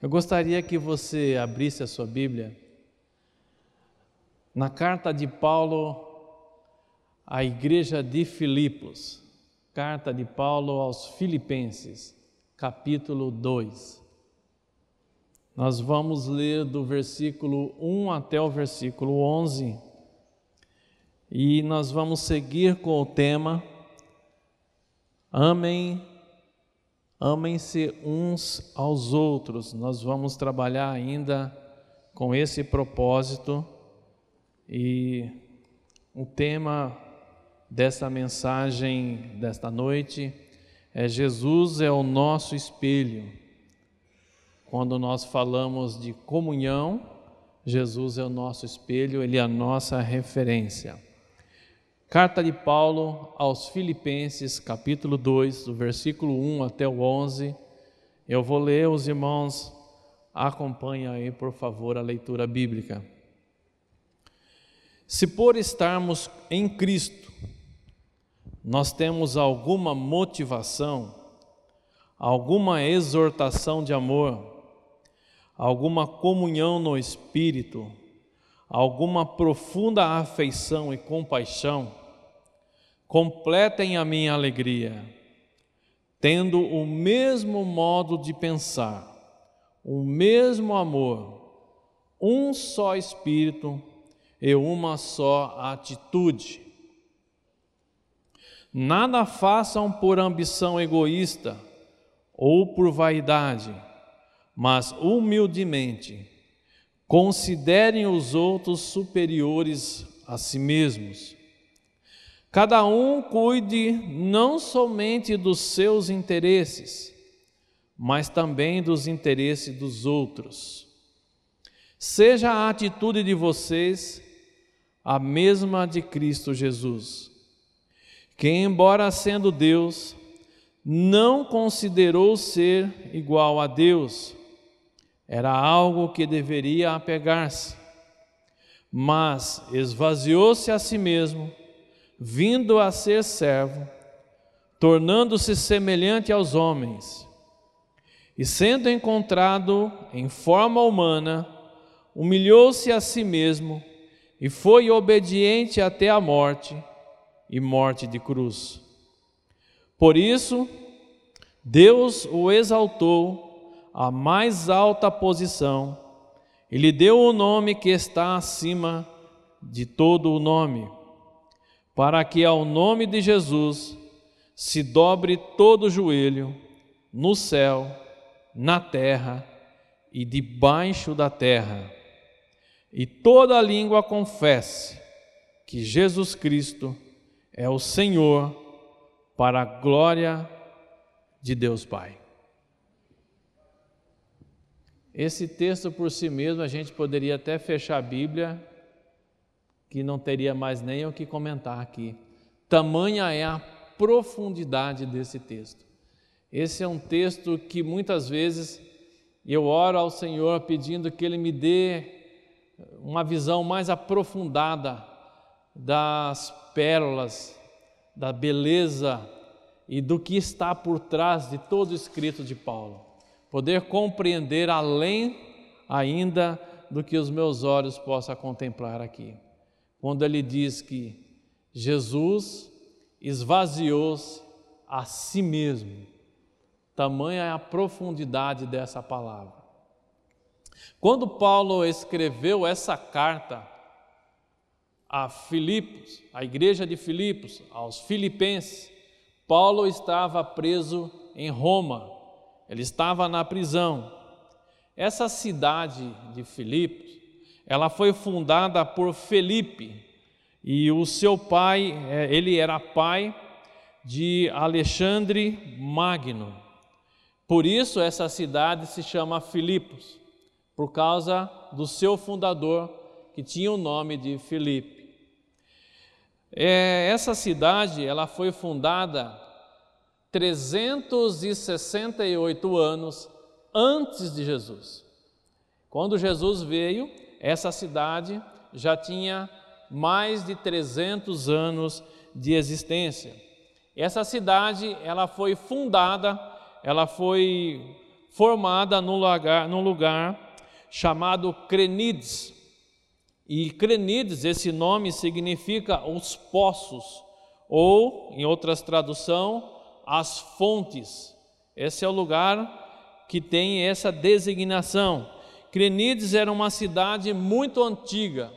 Eu gostaria que você abrisse a sua Bíblia na carta de Paulo à igreja de Filipos, carta de Paulo aos Filipenses, capítulo 2. Nós vamos ler do versículo 1 até o versículo 11 e nós vamos seguir com o tema Amem Amem-se uns aos outros. Nós vamos trabalhar ainda com esse propósito e o tema desta mensagem desta noite é Jesus é o nosso espelho. Quando nós falamos de comunhão, Jesus é o nosso espelho, ele é a nossa referência. Carta de Paulo aos Filipenses, capítulo 2, do versículo 1 até o 11. Eu vou ler, os irmãos acompanhem aí, por favor, a leitura bíblica. Se por estarmos em Cristo, nós temos alguma motivação, alguma exortação de amor, alguma comunhão no espírito, alguma profunda afeição e compaixão, completem a minha alegria, tendo o mesmo modo de pensar, o mesmo amor, um só espírito e uma só atitude. Nada façam por ambição egoísta ou por vaidade, mas humildemente Considerem os outros superiores a si mesmos. Cada um cuide não somente dos seus interesses, mas também dos interesses dos outros. Seja a atitude de vocês a mesma de Cristo Jesus, que, embora sendo Deus, não considerou ser igual a Deus era algo que deveria apegar-se, mas esvaziou-se a si mesmo, vindo a ser servo, tornando-se semelhante aos homens. E sendo encontrado em forma humana, humilhou-se a si mesmo e foi obediente até a morte e morte de cruz. Por isso, Deus o exaltou a mais alta posição e lhe deu o nome que está acima de todo o nome, para que ao nome de Jesus se dobre todo o joelho no céu, na terra e debaixo da terra, e toda língua confesse que Jesus Cristo é o Senhor, para a glória de Deus Pai. Esse texto por si mesmo a gente poderia até fechar a Bíblia, que não teria mais nem o que comentar aqui. Tamanha é a profundidade desse texto. Esse é um texto que muitas vezes eu oro ao Senhor pedindo que Ele me dê uma visão mais aprofundada das pérolas, da beleza e do que está por trás de todo o escrito de Paulo poder compreender além ainda do que os meus olhos possam contemplar aqui. Quando ele diz que Jesus esvaziou-se a si mesmo, tamanha é a profundidade dessa palavra. Quando Paulo escreveu essa carta a Filipos, a igreja de Filipos, aos filipenses, Paulo estava preso em Roma ele estava na prisão. Essa cidade de Filipos, ela foi fundada por Felipe e o seu pai, é, ele era pai de Alexandre Magno. Por isso essa cidade se chama Filipos, por causa do seu fundador que tinha o nome de Filipe. É, essa cidade ela foi fundada 368 anos antes de Jesus. Quando Jesus veio, essa cidade já tinha mais de 300 anos de existência. Essa cidade, ela foi fundada, ela foi formada num lugar, num lugar chamado Crenides. E Crenides, esse nome significa os poços, ou, em outras traduções, as fontes. Esse é o lugar que tem essa designação. Crenides era uma cidade muito antiga,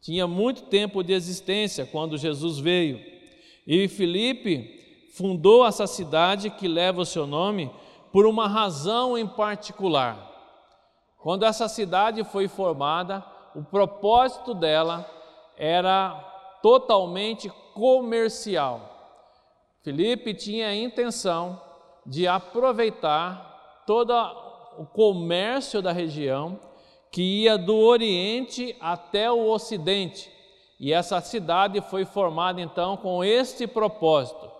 tinha muito tempo de existência quando Jesus veio. E Filipe fundou essa cidade que leva o seu nome por uma razão em particular. Quando essa cidade foi formada, o propósito dela era totalmente comercial. Filipe tinha a intenção de aproveitar todo o comércio da região que ia do Oriente até o Ocidente. E essa cidade foi formada então com este propósito.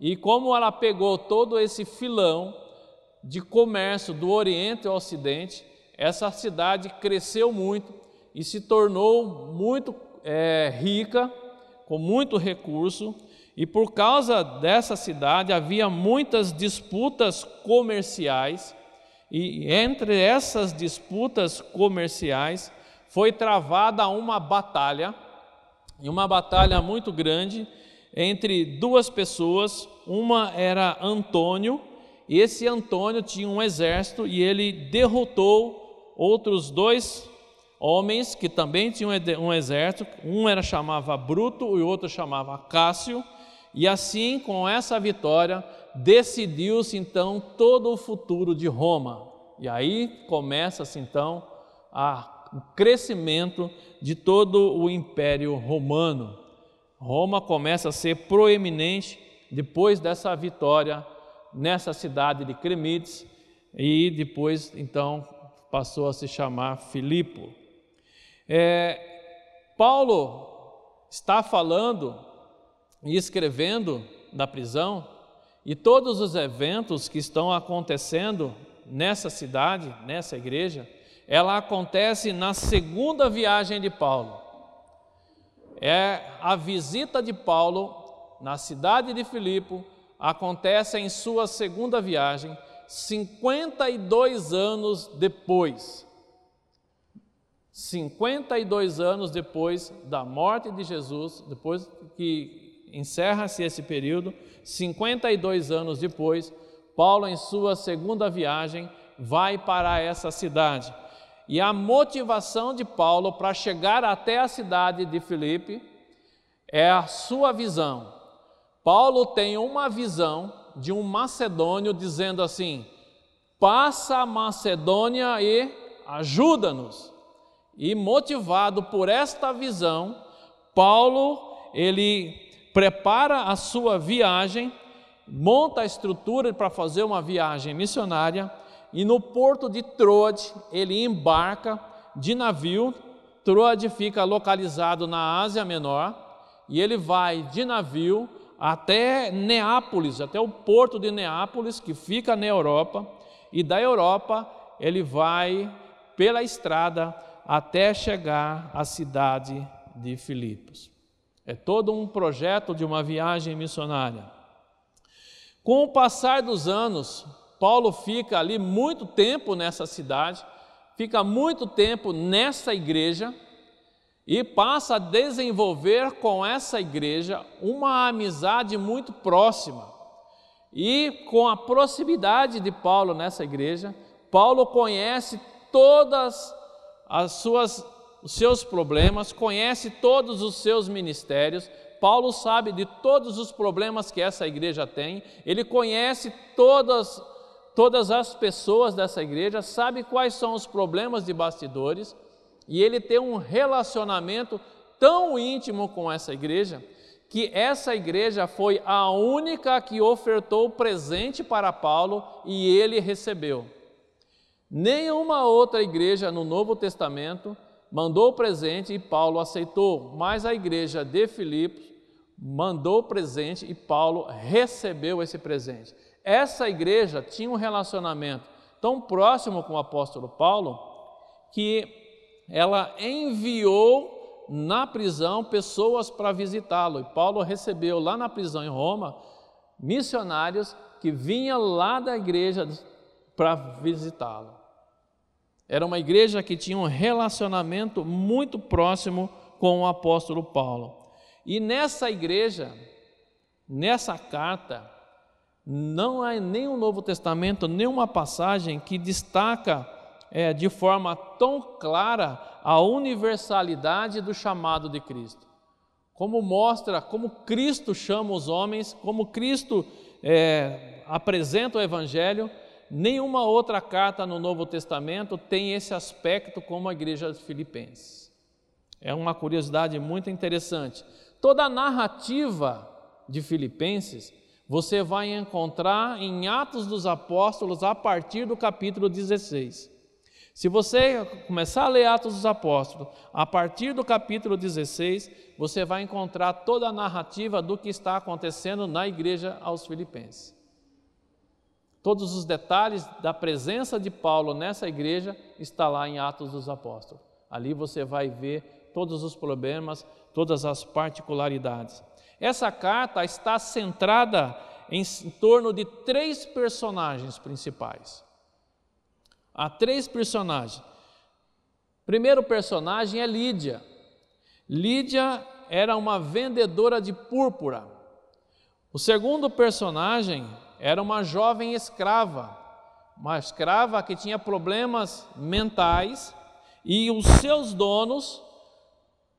E como ela pegou todo esse filão de comércio do Oriente ao Ocidente, essa cidade cresceu muito e se tornou muito é, rica, com muito recurso, e por causa dessa cidade havia muitas disputas comerciais, e entre essas disputas comerciais foi travada uma batalha, e uma batalha muito grande entre duas pessoas, uma era Antônio, e esse Antônio tinha um exército e ele derrotou outros dois homens que também tinham um exército, um era chamava Bruto e o outro chamava Cássio, e assim, com essa vitória, decidiu-se então todo o futuro de Roma. E aí começa-se então o crescimento de todo o Império Romano. Roma começa a ser proeminente depois dessa vitória nessa cidade de Cremides e depois então passou a se chamar Filipo. É, Paulo está falando e escrevendo da prisão e todos os eventos que estão acontecendo nessa cidade, nessa igreja, ela acontece na segunda viagem de Paulo. É a visita de Paulo na cidade de Filipo acontece em sua segunda viagem, 52 anos depois. 52 anos depois da morte de Jesus, depois que encerra-se esse período, 52 anos depois, Paulo, em sua segunda viagem, vai para essa cidade. E a motivação de Paulo para chegar até a cidade de Filipe é a sua visão, Paulo tem uma visão de um macedônio dizendo assim: passa a Macedônia e ajuda-nos. E motivado por esta visão, Paulo ele prepara a sua viagem, monta a estrutura para fazer uma viagem missionária e no porto de Troade ele embarca de navio. Troade fica localizado na Ásia Menor e ele vai de navio até Neápolis, até o porto de Neápolis, que fica na Europa, e da Europa ele vai pela estrada até chegar à cidade de Filipos. É todo um projeto de uma viagem missionária. Com o passar dos anos, Paulo fica ali muito tempo nessa cidade, fica muito tempo nessa igreja, e passa a desenvolver com essa igreja uma amizade muito próxima. E com a proximidade de Paulo nessa igreja, Paulo conhece todas as suas os seus problemas, conhece todos os seus ministérios. Paulo sabe de todos os problemas que essa igreja tem, ele conhece todas todas as pessoas dessa igreja, sabe quais são os problemas de bastidores e ele tem um relacionamento tão íntimo com essa igreja, que essa igreja foi a única que ofertou presente para Paulo e ele recebeu. Nenhuma outra igreja no Novo Testamento mandou presente e Paulo aceitou, mas a igreja de Filipos mandou presente e Paulo recebeu esse presente. Essa igreja tinha um relacionamento tão próximo com o apóstolo Paulo que ela enviou na prisão pessoas para visitá-lo. E Paulo recebeu lá na prisão em Roma missionários que vinham lá da igreja para visitá-lo. Era uma igreja que tinha um relacionamento muito próximo com o apóstolo Paulo. E nessa igreja, nessa carta, não há nem o Novo Testamento, nenhuma passagem que destaca é, de forma tão clara a universalidade do chamado de Cristo. Como mostra, como Cristo chama os homens, como Cristo é, apresenta o Evangelho, nenhuma outra carta no Novo Testamento tem esse aspecto como a igreja de Filipenses. É uma curiosidade muito interessante. Toda a narrativa de Filipenses você vai encontrar em Atos dos Apóstolos a partir do capítulo 16. Se você começar a ler Atos dos Apóstolos, a partir do capítulo 16, você vai encontrar toda a narrativa do que está acontecendo na igreja aos Filipenses. Todos os detalhes da presença de Paulo nessa igreja está lá em Atos dos Apóstolos. Ali você vai ver todos os problemas, todas as particularidades. Essa carta está centrada em, em torno de três personagens principais. Há três personagens. Primeiro personagem é Lídia. Lídia era uma vendedora de púrpura. O segundo personagem era uma jovem escrava, uma escrava que tinha problemas mentais e os seus donos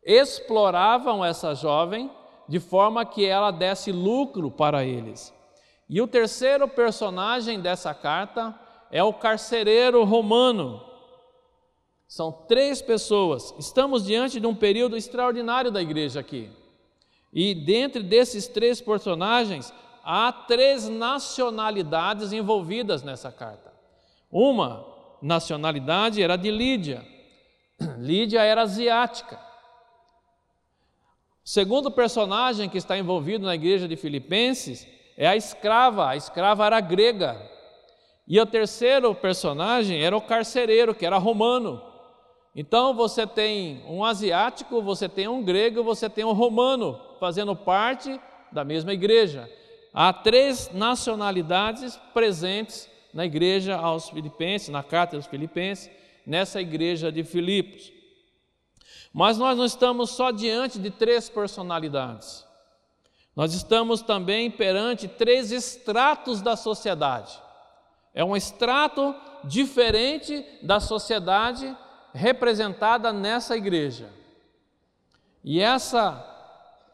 exploravam essa jovem de forma que ela desse lucro para eles. E o terceiro personagem dessa carta é o carcereiro romano. São três pessoas. Estamos diante de um período extraordinário da igreja aqui. E dentre desses três personagens, há três nacionalidades envolvidas nessa carta. Uma nacionalidade era de Lídia. Lídia era asiática. O segundo personagem que está envolvido na igreja de Filipenses é a escrava. A escrava era grega. E o terceiro personagem era o carcereiro, que era romano. Então você tem um asiático, você tem um grego, você tem um romano fazendo parte da mesma igreja. Há três nacionalidades presentes na igreja aos Filipenses, na carta aos Filipenses, nessa igreja de Filipos. Mas nós não estamos só diante de três personalidades. Nós estamos também perante três estratos da sociedade. É um extrato diferente da sociedade representada nessa igreja. E essa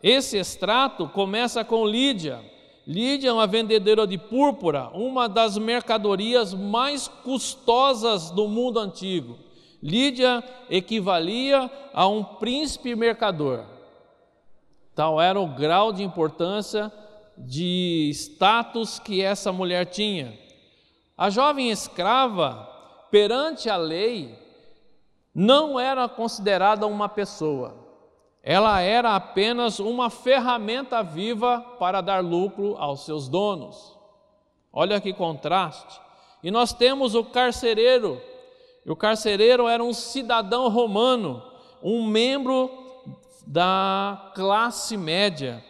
esse extrato começa com Lídia. Lídia é uma vendedora de púrpura, uma das mercadorias mais custosas do mundo antigo. Lídia equivalia a um príncipe mercador. Tal era o grau de importância de status que essa mulher tinha. A jovem escrava, perante a lei, não era considerada uma pessoa ela era apenas uma ferramenta viva para dar lucro aos seus donos. Olha que contraste. E nós temos o carcereiro. E o carcereiro era um cidadão romano, um membro da classe média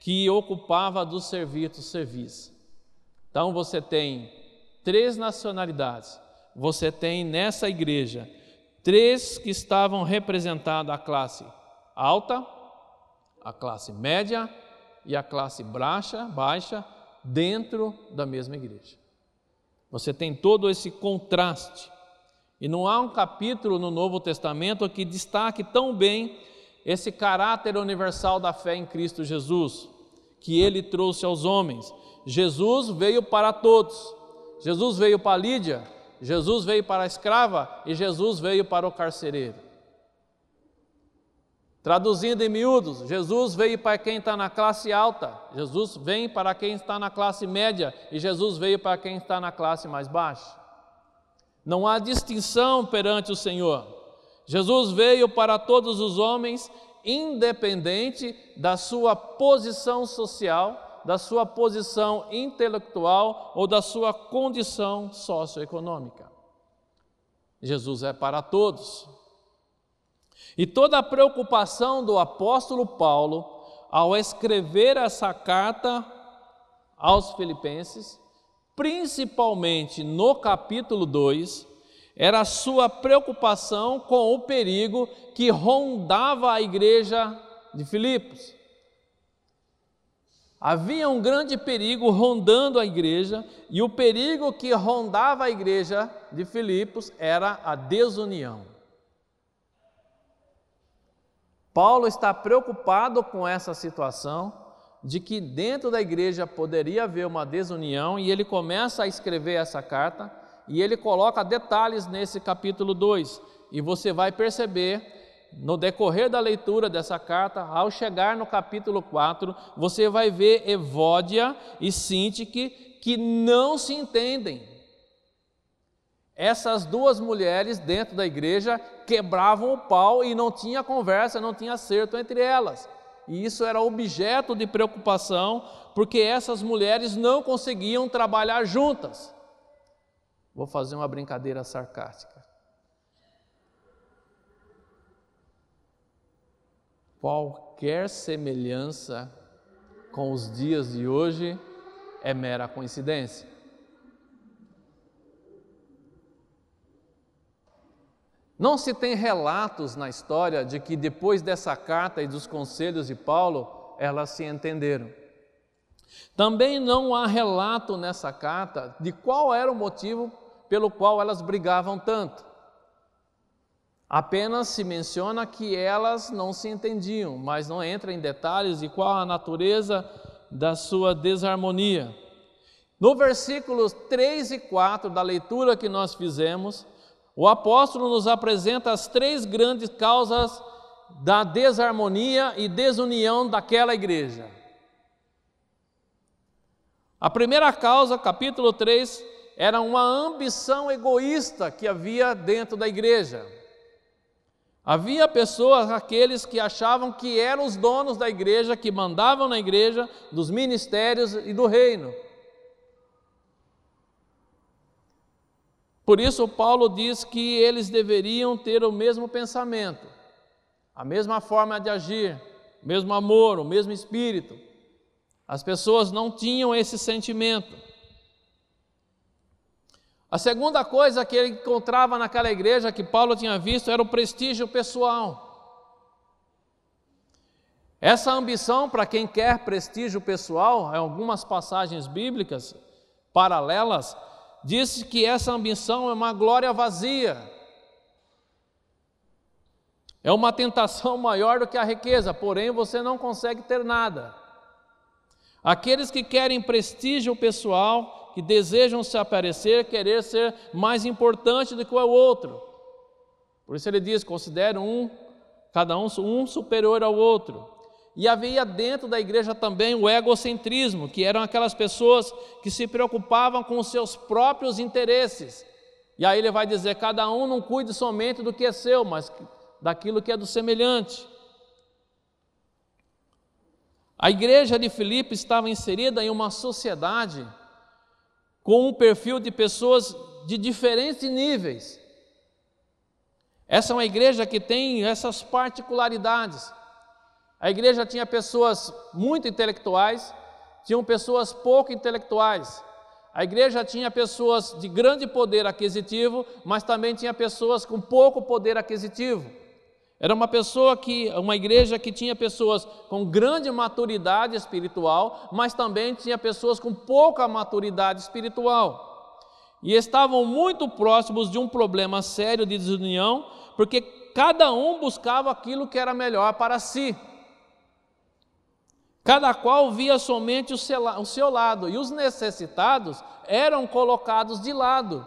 que ocupava dos serviços serviço. Então você tem três nacionalidades. Você tem nessa igreja três que estavam representados a classe alta, a classe média e a classe baixa, baixa dentro da mesma igreja. Você tem todo esse contraste. E não há um capítulo no Novo Testamento que destaque tão bem esse caráter universal da fé em Cristo Jesus, que ele trouxe aos homens. Jesus veio para todos. Jesus veio para Lídia, Jesus veio para a escrava e Jesus veio para o carcereiro. Traduzindo em miúdos, Jesus veio para quem está na classe alta, Jesus vem para quem está na classe média e Jesus veio para quem está na classe mais baixa. Não há distinção perante o Senhor. Jesus veio para todos os homens, independente da sua posição social, da sua posição intelectual ou da sua condição socioeconômica. Jesus é para todos. E toda a preocupação do apóstolo Paulo ao escrever essa carta aos Filipenses, principalmente no capítulo 2, era a sua preocupação com o perigo que rondava a igreja de Filipos. Havia um grande perigo rondando a igreja, e o perigo que rondava a igreja de Filipos era a desunião. Paulo está preocupado com essa situação de que dentro da igreja poderia haver uma desunião, e ele começa a escrever essa carta, e ele coloca detalhes nesse capítulo 2, e você vai perceber no decorrer da leitura dessa carta, ao chegar no capítulo 4, você vai ver Evódia e Sintique que não se entendem. Essas duas mulheres dentro da igreja quebravam o pau e não tinha conversa, não tinha acerto entre elas. E isso era objeto de preocupação, porque essas mulheres não conseguiam trabalhar juntas. Vou fazer uma brincadeira sarcástica. Qualquer semelhança com os dias de hoje é mera coincidência. Não se tem relatos na história de que depois dessa carta e dos conselhos de Paulo, elas se entenderam. Também não há relato nessa carta de qual era o motivo pelo qual elas brigavam tanto. Apenas se menciona que elas não se entendiam, mas não entra em detalhes de qual a natureza da sua desarmonia. No versículos 3 e 4 da leitura que nós fizemos, o apóstolo nos apresenta as três grandes causas da desarmonia e desunião daquela igreja. A primeira causa, capítulo 3, era uma ambição egoísta que havia dentro da igreja. Havia pessoas, aqueles que achavam que eram os donos da igreja, que mandavam na igreja, dos ministérios e do reino. Por isso, Paulo diz que eles deveriam ter o mesmo pensamento, a mesma forma de agir, o mesmo amor, o mesmo espírito. As pessoas não tinham esse sentimento. A segunda coisa que ele encontrava naquela igreja que Paulo tinha visto era o prestígio pessoal. Essa ambição, para quem quer prestígio pessoal, em algumas passagens bíblicas paralelas, diz que essa ambição é uma glória vazia. É uma tentação maior do que a riqueza, porém você não consegue ter nada. Aqueles que querem prestígio pessoal que desejam se aparecer, querer ser mais importante do que o outro. Por isso ele diz: considere um, cada um um superior ao outro. E havia dentro da igreja também o egocentrismo, que eram aquelas pessoas que se preocupavam com os seus próprios interesses. E aí ele vai dizer: cada um não cuide somente do que é seu, mas daquilo que é do semelhante. A igreja de Filipe estava inserida em uma sociedade com um perfil de pessoas de diferentes níveis. Essa é uma igreja que tem essas particularidades. A igreja tinha pessoas muito intelectuais, tinham pessoas pouco intelectuais. A igreja tinha pessoas de grande poder aquisitivo, mas também tinha pessoas com pouco poder aquisitivo. Era uma pessoa que, uma igreja que tinha pessoas com grande maturidade espiritual, mas também tinha pessoas com pouca maturidade espiritual. E estavam muito próximos de um problema sério de desunião, porque cada um buscava aquilo que era melhor para si. Cada qual via somente o seu lado, e os necessitados eram colocados de lado.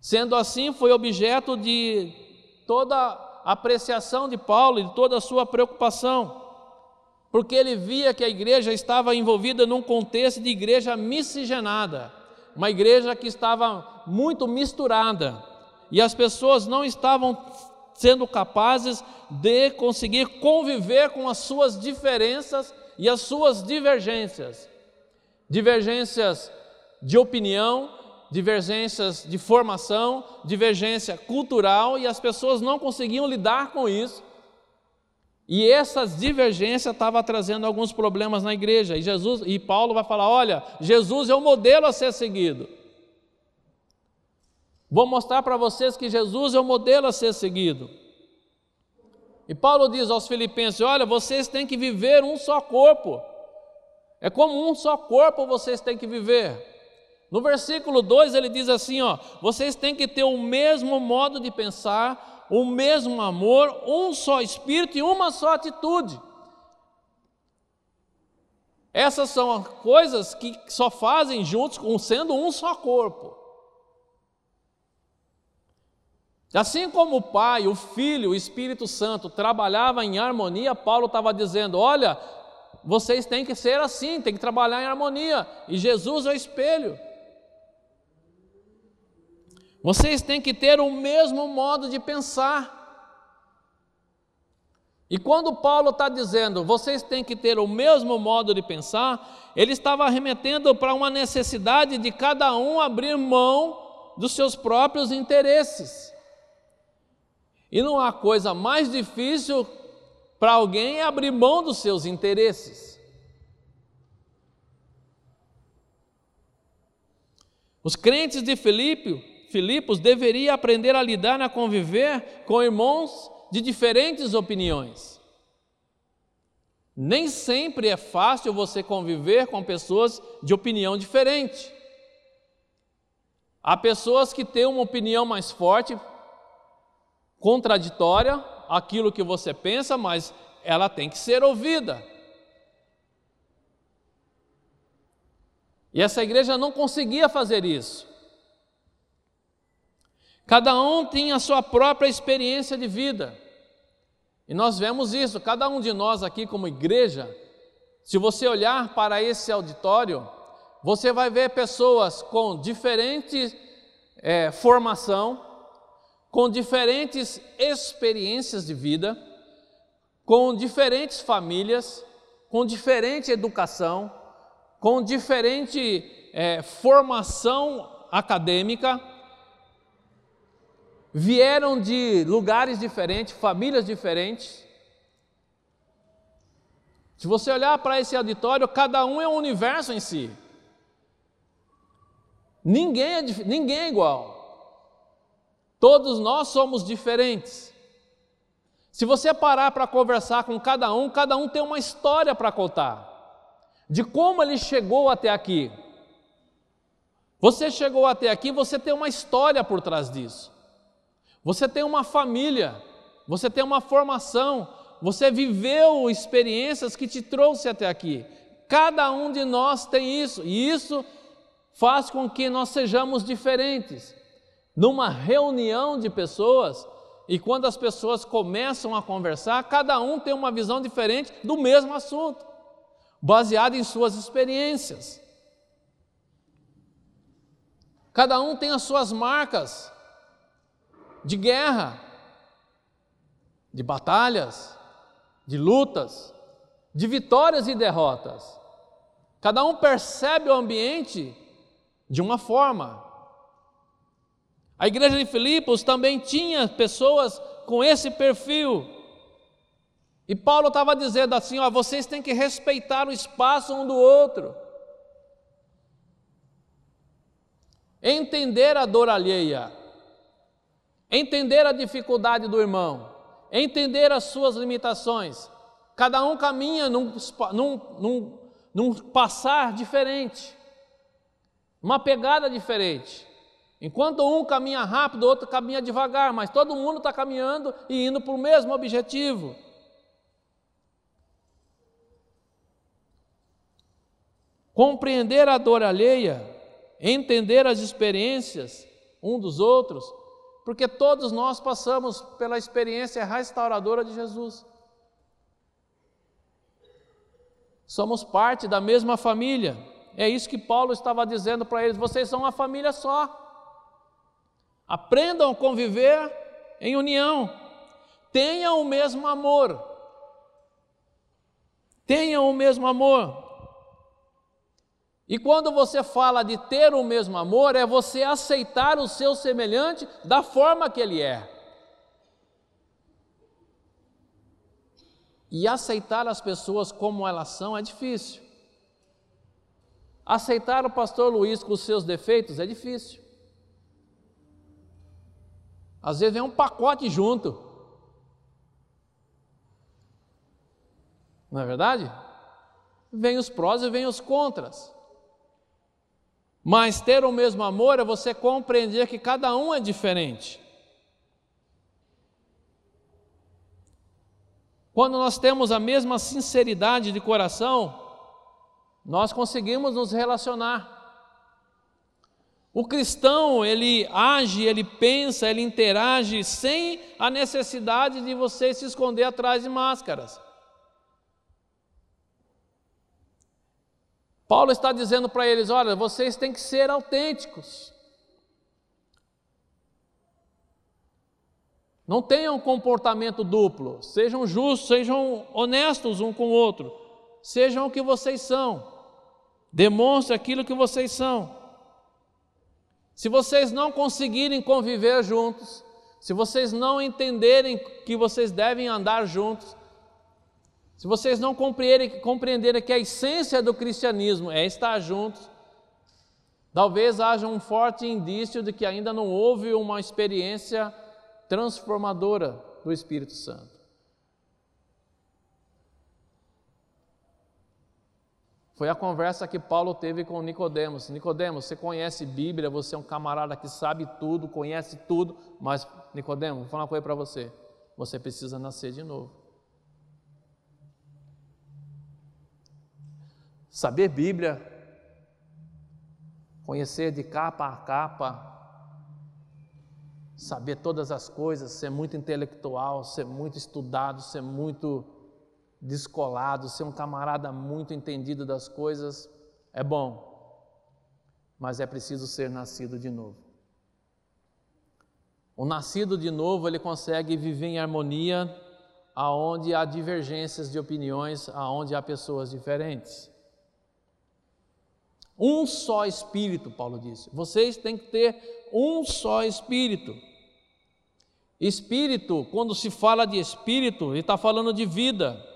Sendo assim, foi objeto de toda a apreciação de Paulo e de toda a sua preocupação, porque ele via que a igreja estava envolvida num contexto de igreja miscigenada, uma igreja que estava muito misturada, e as pessoas não estavam sendo capazes de conseguir conviver com as suas diferenças e as suas divergências. Divergências de opinião, divergências de formação, divergência cultural, e as pessoas não conseguiam lidar com isso. E essas divergências estavam trazendo alguns problemas na igreja. E Jesus e Paulo vai falar: olha, Jesus é o modelo a ser seguido. Vou mostrar para vocês que Jesus é o modelo a ser seguido. E Paulo diz aos Filipenses: olha, vocês têm que viver um só corpo. É como um só corpo vocês têm que viver. No versículo 2 ele diz assim: ó, vocês têm que ter o mesmo modo de pensar, o mesmo amor, um só espírito e uma só atitude. Essas são coisas que só fazem juntos, sendo um só corpo. Assim como o Pai, o Filho, o Espírito Santo trabalhavam em harmonia, Paulo estava dizendo: olha, vocês têm que ser assim, têm que trabalhar em harmonia, e Jesus é o espelho. Vocês têm que ter o mesmo modo de pensar. E quando Paulo está dizendo, vocês têm que ter o mesmo modo de pensar, ele estava remetendo para uma necessidade de cada um abrir mão dos seus próprios interesses. E não há coisa mais difícil para alguém abrir mão dos seus interesses. Os crentes de Filipe Filipos deveria aprender a lidar, a conviver com irmãos de diferentes opiniões. Nem sempre é fácil você conviver com pessoas de opinião diferente. Há pessoas que têm uma opinião mais forte, contraditória àquilo que você pensa, mas ela tem que ser ouvida. E essa igreja não conseguia fazer isso. Cada um tem a sua própria experiência de vida. E nós vemos isso, cada um de nós aqui como igreja, se você olhar para esse auditório, você vai ver pessoas com diferente é, formação, com diferentes experiências de vida, com diferentes famílias, com diferente educação, com diferente é, formação acadêmica, vieram de lugares diferentes, famílias diferentes. Se você olhar para esse auditório, cada um é um universo em si. Ninguém é, ninguém é igual. Todos nós somos diferentes. Se você parar para conversar com cada um, cada um tem uma história para contar, de como ele chegou até aqui. Você chegou até aqui, você tem uma história por trás disso. Você tem uma família, você tem uma formação, você viveu experiências que te trouxe até aqui. Cada um de nós tem isso, e isso faz com que nós sejamos diferentes. Numa reunião de pessoas, e quando as pessoas começam a conversar, cada um tem uma visão diferente do mesmo assunto, baseado em suas experiências. Cada um tem as suas marcas, de guerra, de batalhas, de lutas, de vitórias e derrotas. Cada um percebe o ambiente de uma forma. A igreja de Filipos também tinha pessoas com esse perfil. E Paulo estava dizendo assim: ó, vocês têm que respeitar o espaço um do outro. Entender a dor alheia entender a dificuldade do irmão, entender as suas limitações. Cada um caminha num, num, num, num passar diferente, uma pegada diferente. Enquanto um caminha rápido, o outro caminha devagar, mas todo mundo está caminhando e indo para o mesmo objetivo. Compreender a dor alheia, entender as experiências um dos outros, porque todos nós passamos pela experiência restauradora de Jesus. Somos parte da mesma família. É isso que Paulo estava dizendo para eles: vocês são uma família só. Aprendam a conviver em união. Tenham o mesmo amor. Tenham o mesmo amor. E quando você fala de ter o mesmo amor, é você aceitar o seu semelhante da forma que ele é. E aceitar as pessoas como elas são é difícil. Aceitar o pastor Luiz com os seus defeitos é difícil. Às vezes vem um pacote junto. Não é verdade? Vem os prós e vem os contras. Mas ter o mesmo amor é você compreender que cada um é diferente. Quando nós temos a mesma sinceridade de coração, nós conseguimos nos relacionar. O cristão, ele age, ele pensa, ele interage sem a necessidade de você se esconder atrás de máscaras. Paulo está dizendo para eles: olha, vocês têm que ser autênticos. Não tenham comportamento duplo, sejam justos, sejam honestos um com o outro, sejam o que vocês são, demonstre aquilo que vocês são. Se vocês não conseguirem conviver juntos, se vocês não entenderem que vocês devem andar juntos, se vocês não compreenderem, compreenderem que a essência do cristianismo é estar juntos, talvez haja um forte indício de que ainda não houve uma experiência transformadora do Espírito Santo. Foi a conversa que Paulo teve com Nicodemos. Nicodemos, você conhece Bíblia, você é um camarada que sabe tudo, conhece tudo, mas Nicodemos, vou falar uma coisa para você. Você precisa nascer de novo. Saber Bíblia, conhecer de capa a capa, saber todas as coisas, ser muito intelectual, ser muito estudado, ser muito descolado, ser um camarada muito entendido das coisas, é bom, mas é preciso ser nascido de novo. O nascido de novo, ele consegue viver em harmonia aonde há divergências de opiniões, aonde há pessoas diferentes. Um só espírito, Paulo disse. Vocês têm que ter um só espírito. Espírito, quando se fala de espírito, ele está falando de vida.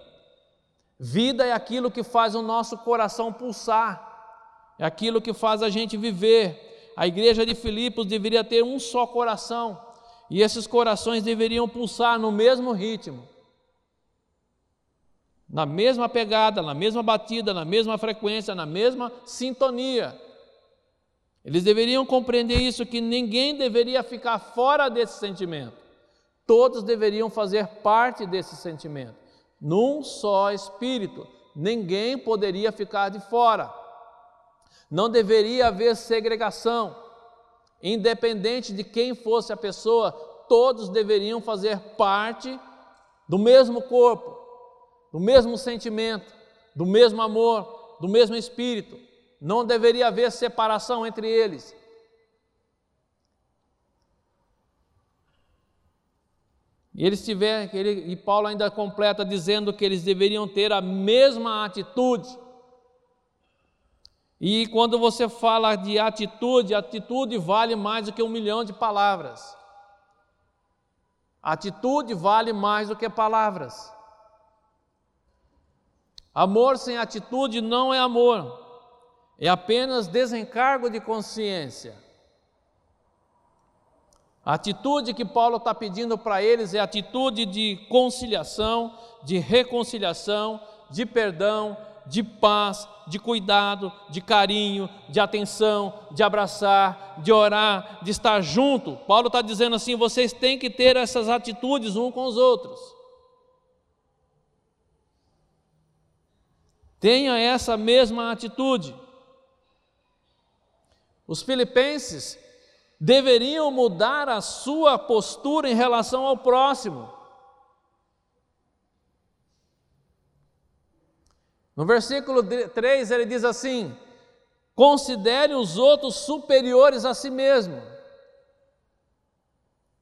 Vida é aquilo que faz o nosso coração pulsar, é aquilo que faz a gente viver. A igreja de Filipos deveria ter um só coração, e esses corações deveriam pulsar no mesmo ritmo, na mesma pegada, na mesma batida, na mesma frequência, na mesma sintonia. Eles deveriam compreender isso, que ninguém deveria ficar fora desse sentimento. Todos deveriam fazer parte desse sentimento, num só espírito. Ninguém poderia ficar de fora. Não deveria haver segregação. Independente de quem fosse a pessoa, todos deveriam fazer parte do mesmo corpo, do mesmo sentimento, do mesmo amor, do mesmo espírito. Não deveria haver separação entre eles. E eles tiveram, ele, e Paulo ainda completa dizendo que eles deveriam ter a mesma atitude. E quando você fala de atitude, atitude vale mais do que um milhão de palavras. Atitude vale mais do que palavras. Amor sem atitude não é amor, é apenas desencargo de consciência. A atitude que Paulo está pedindo para eles é atitude de conciliação, de reconciliação, de perdão, de paz, de cuidado, de carinho, de atenção, de abraçar, de orar, de estar junto. Paulo está dizendo assim: vocês têm que ter essas atitudes um com os outros. Tenha essa mesma atitude. Os filipenses deveriam mudar a sua postura em relação ao próximo. No versículo 3 ele diz assim: considere os outros superiores a si mesmo.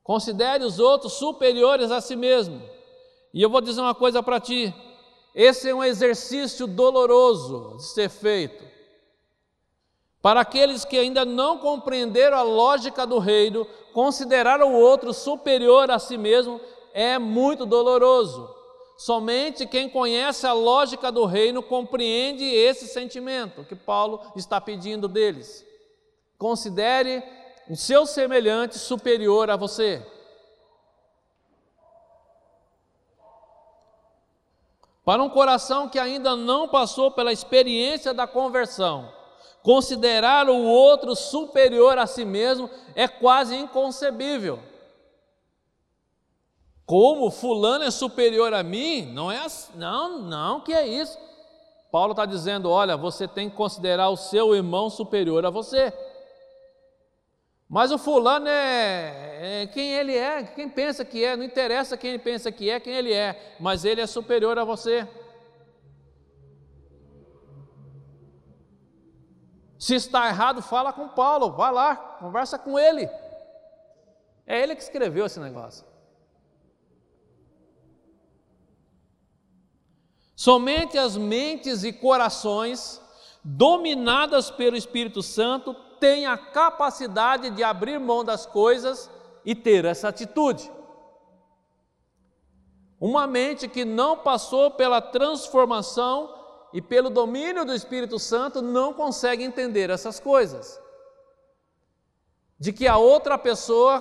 Considere os outros superiores a si mesmo. E eu vou dizer uma coisa para ti: esse é um exercício doloroso de ser feito. Para aqueles que ainda não compreenderam a lógica do reino, considerar o outro superior a si mesmo é muito doloroso. Somente quem conhece a lógica do reino compreende esse sentimento que Paulo está pedindo deles. Considere o seu semelhante superior a você. Para um coração que ainda não passou pela experiência da conversão, considerar o outro superior a si mesmo é quase inconcebível. Como fulano é superior a mim? Não é assim, não, não, que é isso. Paulo está dizendo: olha, você tem que considerar o seu irmão superior a você. Mas o fulano é, é, quem ele é, quem pensa que é, não interessa quem ele pensa que é, quem ele é, mas ele é superior a você. Se está errado, fala com Paulo, vai lá, conversa com ele. É ele que escreveu esse negócio. Somente as mentes e corações dominadas pelo Espírito Santo têm a capacidade de abrir mão das coisas e ter essa atitude. Uma mente que não passou pela transformação e pelo domínio do Espírito Santo não consegue entender essas coisas. De que a outra pessoa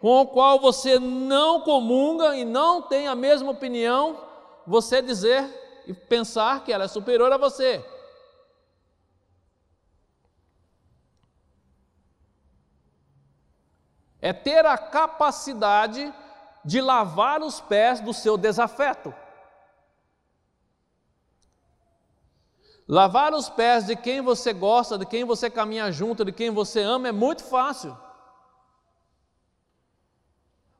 com a qual você não comunga e não tem a mesma opinião, você dizer e pensar que ela é superior a você. é ter a capacidade de lavar os pés do seu desafeto. Lavar os pés de quem você gosta, de quem você caminha junto, de quem você ama é muito fácil.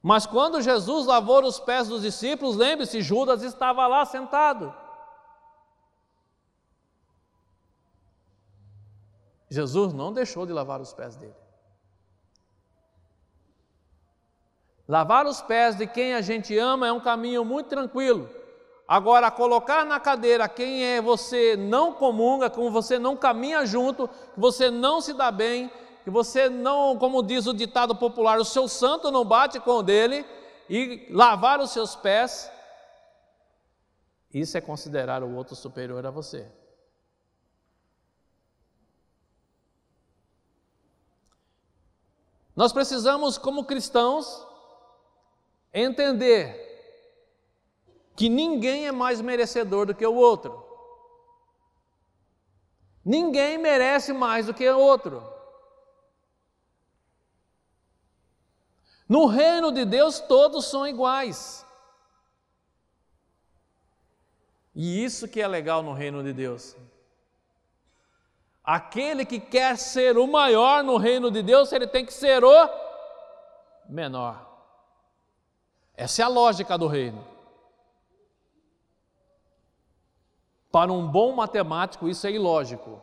Mas quando Jesus lavou os pés dos discípulos, lembre-se, Judas estava lá sentado. Jesus não deixou de lavar os pés dele. Lavar os pés de quem a gente ama é um caminho muito tranquilo. Agora, colocar na cadeira quem é você não comunga, com você não caminha junto, que você não se dá bem, que você não, como diz o ditado popular, o seu santo não bate com o dele, e lavar os seus pés, isso é considerar o outro superior a você. Nós precisamos, como cristãos, entender que ninguém é mais merecedor do que o outro. Ninguém merece mais do que o outro. No reino de Deus, todos são iguais. E isso que é legal no reino de Deus. Aquele que quer ser o maior no reino de Deus, ele tem que ser o menor. Essa é a lógica do reino. Para um bom matemático, isso é ilógico.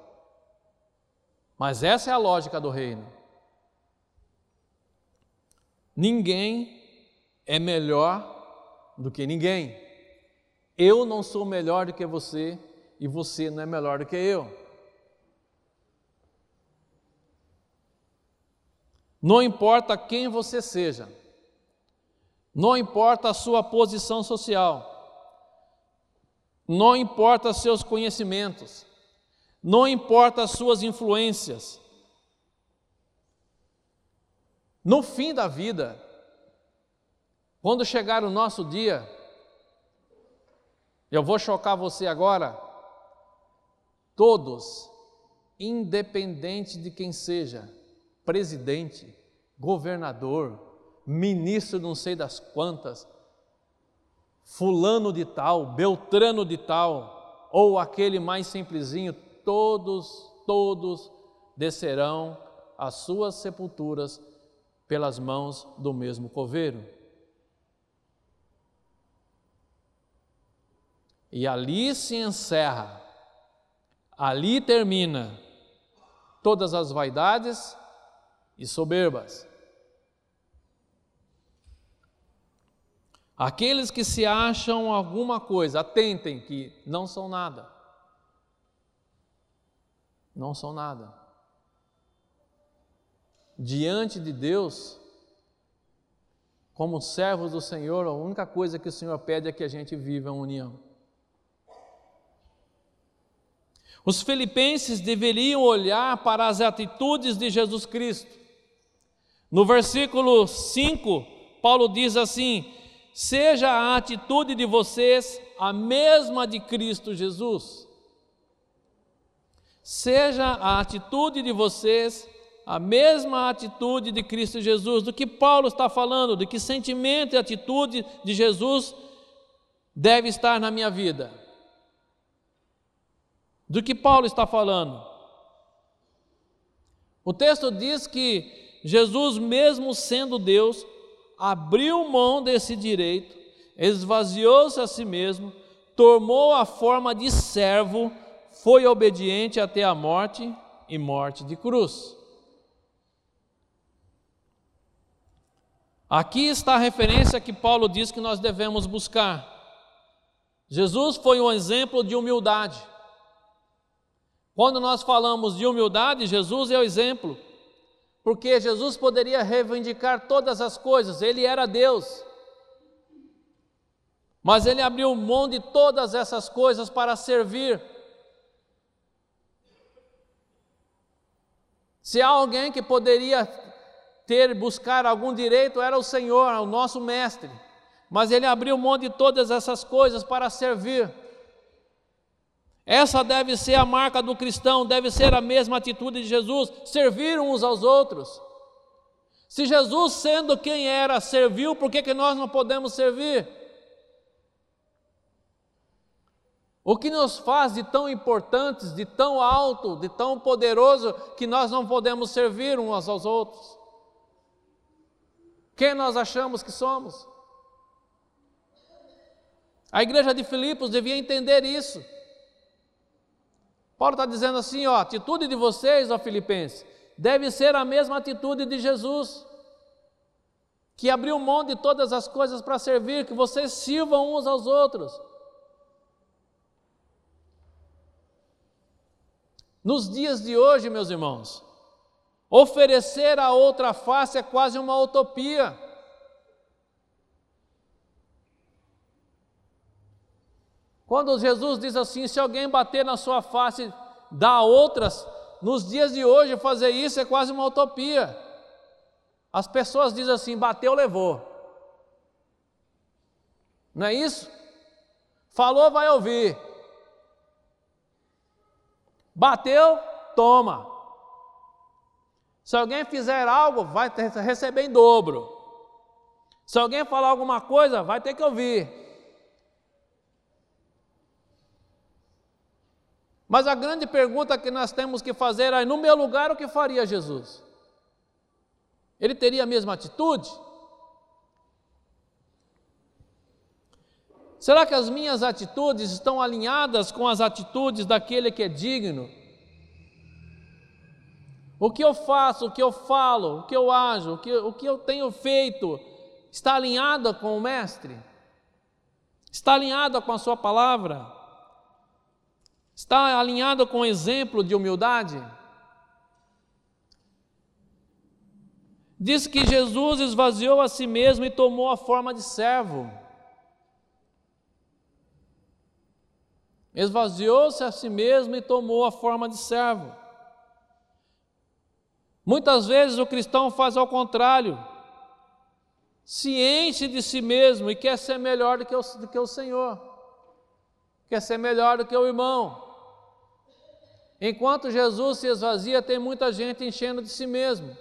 Mas essa é a lógica do reino. Ninguém é melhor do que ninguém. Eu não sou melhor do que você e você não é melhor do que eu. Não importa quem você seja. Não importa a sua posição social, não importa seus conhecimentos, não importa as suas influências. No fim da vida, quando chegar o nosso dia, eu vou chocar você agora, todos, independente de quem seja, presidente, governador, ministro não sei das quantas, fulano de tal, beltrano de tal, ou aquele mais simplesinho, todos, todos descerão às suas sepulturas pelas mãos do mesmo coveiro. E ali se encerra, ali termina todas as vaidades e soberbas. Aqueles que se acham alguma coisa, atentem que não são nada. Não são nada. Diante de Deus, como servos do Senhor, a única coisa que o Senhor pede é que a gente viva em união. Os filipenses deveriam olhar para as atitudes de Jesus Cristo. No versículo 5, Paulo diz assim: Seja a atitude de vocês a mesma de Cristo Jesus. Seja a atitude de vocês a mesma atitude de Cristo Jesus. Do que Paulo está falando, de que sentimento e atitude de Jesus deve estar na minha vida. Do que Paulo está falando? O texto diz que Jesus, mesmo sendo Deus, abriu mão desse direito, esvaziou-se a si mesmo, tomou a forma de servo, foi obediente até a morte e morte de cruz. Aqui está a referência que Paulo diz que nós devemos buscar. Jesus foi um exemplo de humildade. Quando nós falamos de humildade, Jesus é o exemplo, porque Jesus poderia reivindicar todas as coisas, ele era Deus. Mas ele abriu mão de todas essas coisas para servir. Se há alguém que poderia ter, buscar algum direito, era o Senhor, o nosso mestre. Mas ele abriu mão de todas essas coisas para servir. Essa deve ser a marca do cristão, deve ser a mesma atitude de Jesus, servir uns aos outros. Se Jesus, sendo quem era, serviu, por que, que nós não podemos servir? O que nos faz de tão importantes, de tão alto, de tão poderoso, que nós não podemos servir uns aos outros? Quem nós achamos que somos? A igreja de Filipos devia entender isso. Paulo está dizendo assim: ó, a atitude de vocês, ó Filipenses, deve ser a mesma atitude de Jesus, que abriu mão de todas as coisas para servir, que vocês sirvam uns aos outros. Nos dias de hoje, meus irmãos, oferecer a outra face é quase uma utopia. Quando Jesus diz assim: se alguém bater na sua face, dá outras, nos dias de hoje fazer isso é quase uma utopia. As pessoas dizem assim: bateu, levou. Não é isso? Falou, vai ouvir. Bateu, toma. Se alguém fizer algo, vai receber em dobro. Se alguém falar alguma coisa, vai ter que ouvir. Mas a grande pergunta que nós temos que fazer é: no meu lugar, o que faria Jesus? Ele teria a mesma atitude? Será que as minhas atitudes estão alinhadas com as atitudes daquele que é digno? O que eu faço, o que eu falo, o que eu ajo, o que, o que eu tenho feito, está alinhado com o Mestre? Está alinhado com a Sua palavra? Está alinhado com o exemplo de humildade? Diz que Jesus esvaziou a si mesmo e tomou a forma de servo. Esvaziou-se a si mesmo e tomou a forma de servo. Muitas vezes o cristão faz ao contrário, se enche de si mesmo e quer ser melhor do que o, do que o Senhor, quer ser melhor do que o irmão, Enquanto Jesus se esvazia, tem muita gente enchendo de si mesmo.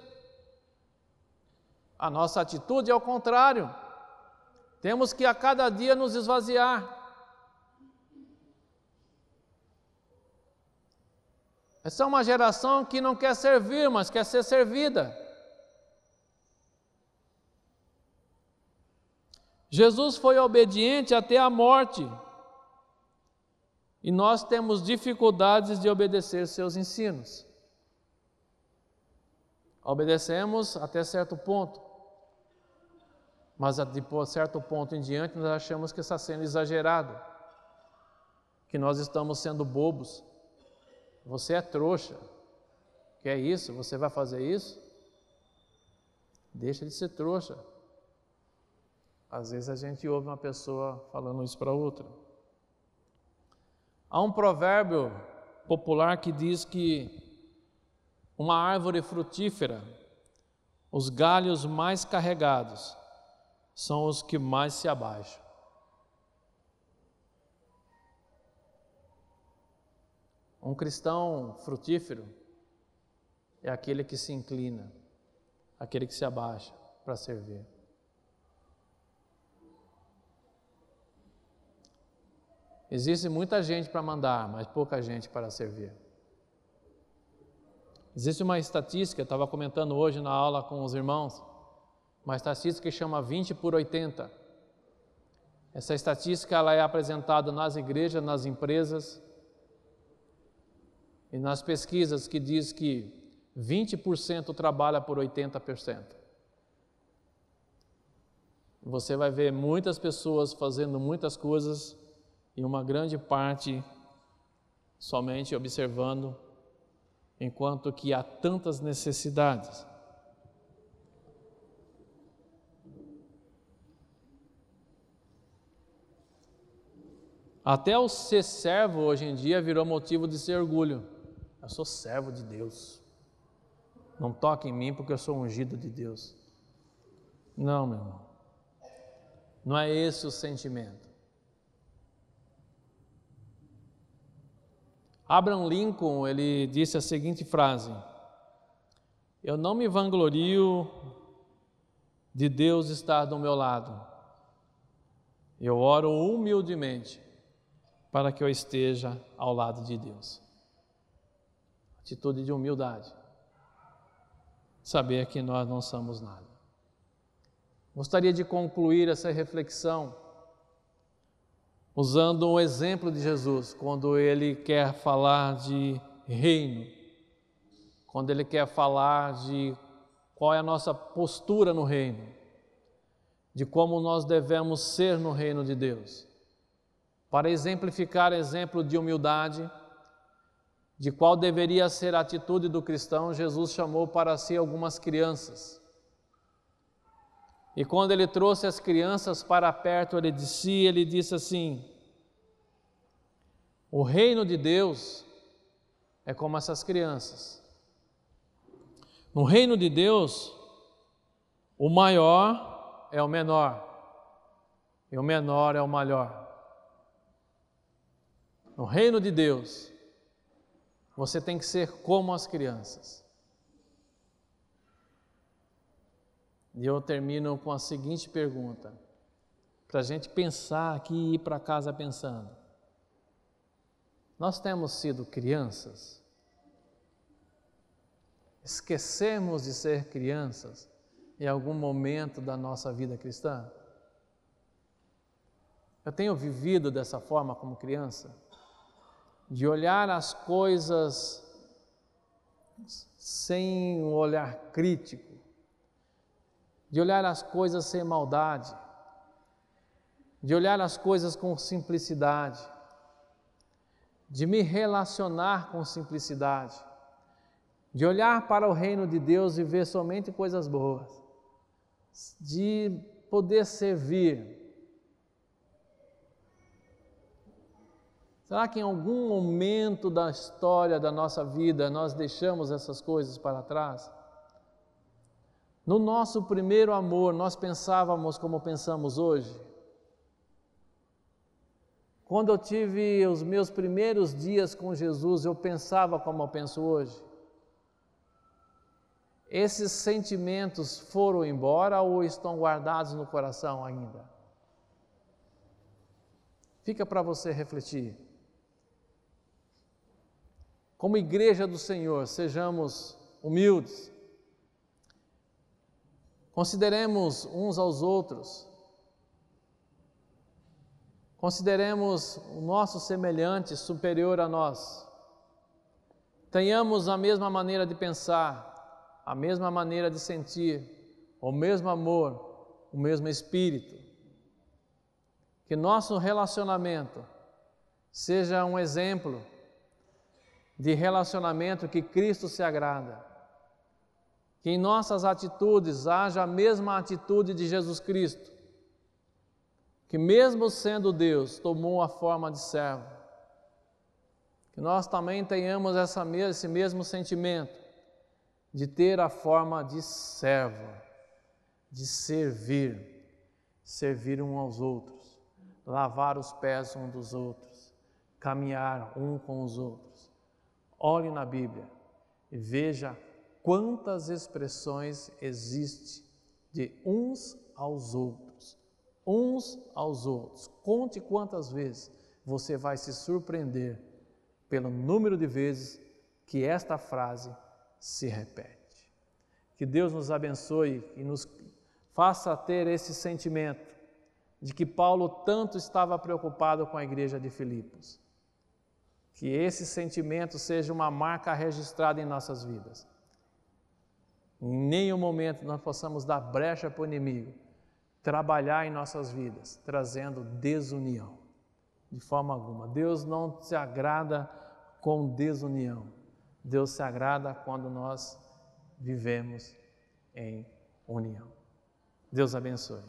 A nossa atitude é o contrário. Temos que a cada dia nos esvaziar. Essa é uma geração que não quer servir, mas quer ser servida. Jesus foi obediente até a morte. E nós temos dificuldades de obedecer seus ensinos. Obedecemos até certo ponto, mas de certo ponto em diante nós achamos que está sendo exagerado, que nós estamos sendo bobos. Você é trouxa. Que é isso? Você vai fazer isso? Deixa de ser trouxa. Às vezes a gente ouve uma pessoa falando isso para outra. Há um provérbio popular que diz que uma árvore frutífera, os galhos mais carregados são os que mais se abaixam. Um cristão frutífero é aquele que se inclina, aquele que se abaixa para servir. Existe muita gente para mandar, mas pouca gente para servir. Existe uma estatística, estava comentando hoje na aula com os irmãos, uma estatística que chama 20 por 80. Essa estatística ela é apresentada nas igrejas, nas empresas e nas pesquisas que diz que 20% trabalha por 80%. Você vai ver muitas pessoas fazendo muitas coisas e uma grande parte somente observando, enquanto que há tantas necessidades. Até o ser servo hoje em dia virou motivo de ser orgulho. Eu sou servo de Deus. Não toque em mim porque eu sou ungido de Deus. Não, meu irmão. Não é esse o sentimento. Abraham Lincoln, ele disse a seguinte frase: Eu não me vanglorio de Deus estar do meu lado. Eu oro humildemente para que eu esteja ao lado de Deus. Atitude de humildade. Saber que nós não somos nada. Gostaria de concluir essa reflexão usando um exemplo de Jesus, quando ele quer falar de reino, quando ele quer falar de qual é a nossa postura no reino, de como nós devemos ser no reino de Deus. Para exemplificar exemplo de humildade, de qual deveria ser a atitude do cristão, Jesus chamou para si algumas crianças. E quando ele trouxe as crianças para perto de si, ele disse assim: O reino de Deus é como essas crianças. No reino de Deus, o maior é o menor, e o menor é o maior. No reino de Deus, você tem que ser como as crianças. E eu termino com a seguinte pergunta, para a gente pensar aqui e ir para casa pensando. Nós temos sido crianças? Esquecemos de ser crianças em algum momento da nossa vida cristã? Eu tenho vivido dessa forma como criança? De olhar as coisas sem um olhar crítico, de olhar as coisas sem maldade, de olhar as coisas com simplicidade, de me relacionar com simplicidade, de olhar para o reino de Deus e ver somente coisas boas, de poder servir. Será que em algum momento da história da nossa vida nós deixamos essas coisas para trás? No nosso primeiro amor, nós pensávamos como pensamos hoje? Quando eu tive os meus primeiros dias com Jesus, eu pensava como eu penso hoje? Esses sentimentos foram embora ou estão guardados no coração ainda? Fica para você refletir. Como igreja do Senhor, sejamos humildes, Consideremos uns aos outros. Consideremos o nosso semelhante superior a nós. Tenhamos a mesma maneira de pensar, a mesma maneira de sentir, o mesmo amor, o mesmo espírito. Que nosso relacionamento seja um exemplo de relacionamento que Cristo se agrada que em nossas atitudes haja a mesma atitude de Jesus Cristo, que, mesmo sendo Deus, tomou a forma de servo. Que nós também tenhamos essa, esse mesmo sentimento de ter a forma de servo, de servir, servir um aos outros, lavar os pés um dos outros, caminhar um com os outros. Olhe na Bíblia e veja quantas expressões existem de uns aos outros, uns aos outros. Conte quantas vezes você vai se surpreender pelo número de vezes que esta frase se repete. Que Deus nos abençoe e nos faça ter esse sentimento de que Paulo tanto estava preocupado com a igreja de Filipos. Que esse sentimento seja uma marca registrada em nossas vidas. Em nenhum momento nós possamos dar brecha para o inimigo trabalhar em nossas vidas, trazendo desunião. De forma alguma. Deus não se agrada com desunião. Deus se agrada quando nós vivemos em união. Deus abençoe.